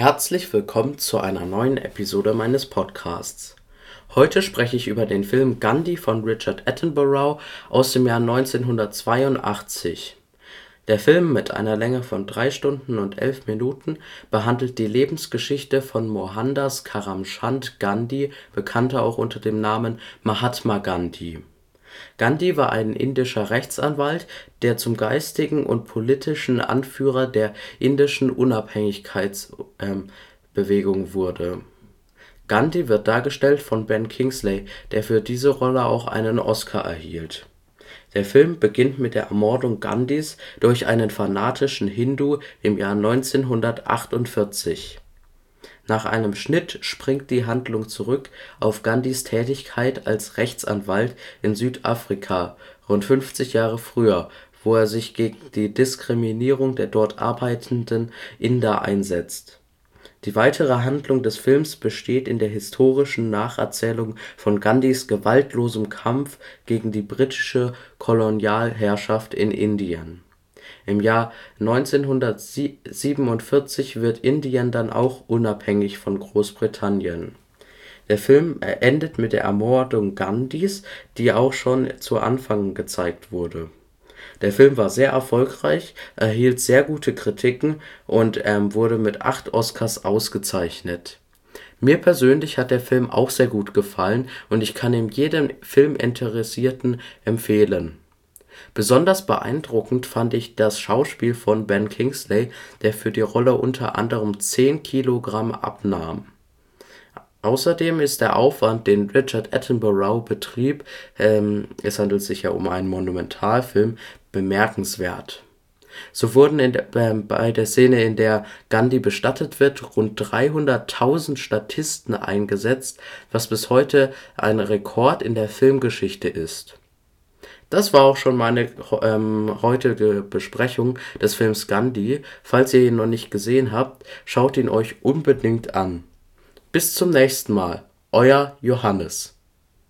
Herzlich willkommen zu einer neuen Episode meines Podcasts. Heute spreche ich über den Film Gandhi von Richard Attenborough aus dem Jahr 1982. Der Film mit einer Länge von 3 Stunden und 11 Minuten behandelt die Lebensgeschichte von Mohandas Karamchand Gandhi, bekannter auch unter dem Namen Mahatma Gandhi Gandhi war ein indischer Rechtsanwalt, der zum geistigen und politischen Anführer der indischen Unabhängigkeitsbewegung wurde. Gandhi wird dargestellt von Ben Kingsley, der für diese Rolle auch einen Oscar erhielt. Der Film beginnt mit der Ermordung Gandhis durch einen fanatischen Hindu im Jahr 1948 nach einem Schnitt springt die Handlung zurück auf Gandhis Tätigkeit als Rechtsanwalt in Südafrika rund 50 Jahre früher, wo er sich gegen die Diskriminierung der dort arbeitenden Inder einsetzt. Die weitere Handlung des Films besteht in der historischen Nacherzählung von Gandhis gewaltlosem Kampf gegen die britische Kolonialherrschaft in Indien im Jahr 1947 wird Indien dann auch unabhängig von Großbritannien. Der Film endet mit der Ermordung Gandhis, die auch schon zu Anfang gezeigt wurde. Der Film war sehr erfolgreich, erhielt sehr gute Kritiken und ähm, wurde mit acht Oscars ausgezeichnet. Mir persönlich hat der Film auch sehr gut gefallen und ich kann ihn jedem Filminteressierten empfehlen Besonders beeindruckend fand ich das Schauspiel von Ben Kingsley, der für die Rolle unter anderem 10 Kilogramm abnahm. Außerdem ist der Aufwand, den Richard Attenborough betrieb ähm, (es handelt sich ja um einen Monumentalfilm), bemerkenswert. So wurden in der, äh, bei der Szene, in der Gandhi bestattet wird, rund 300.000 Statisten eingesetzt, was bis heute ein Rekord in der Filmgeschichte ist das war auch schon meine ähm, heutige Besprechung des Films Gandhi. Falls ihr ihn noch nicht gesehen habt, schaut ihn euch unbedingt an. Bis zum nächsten Mal, euer Johannes.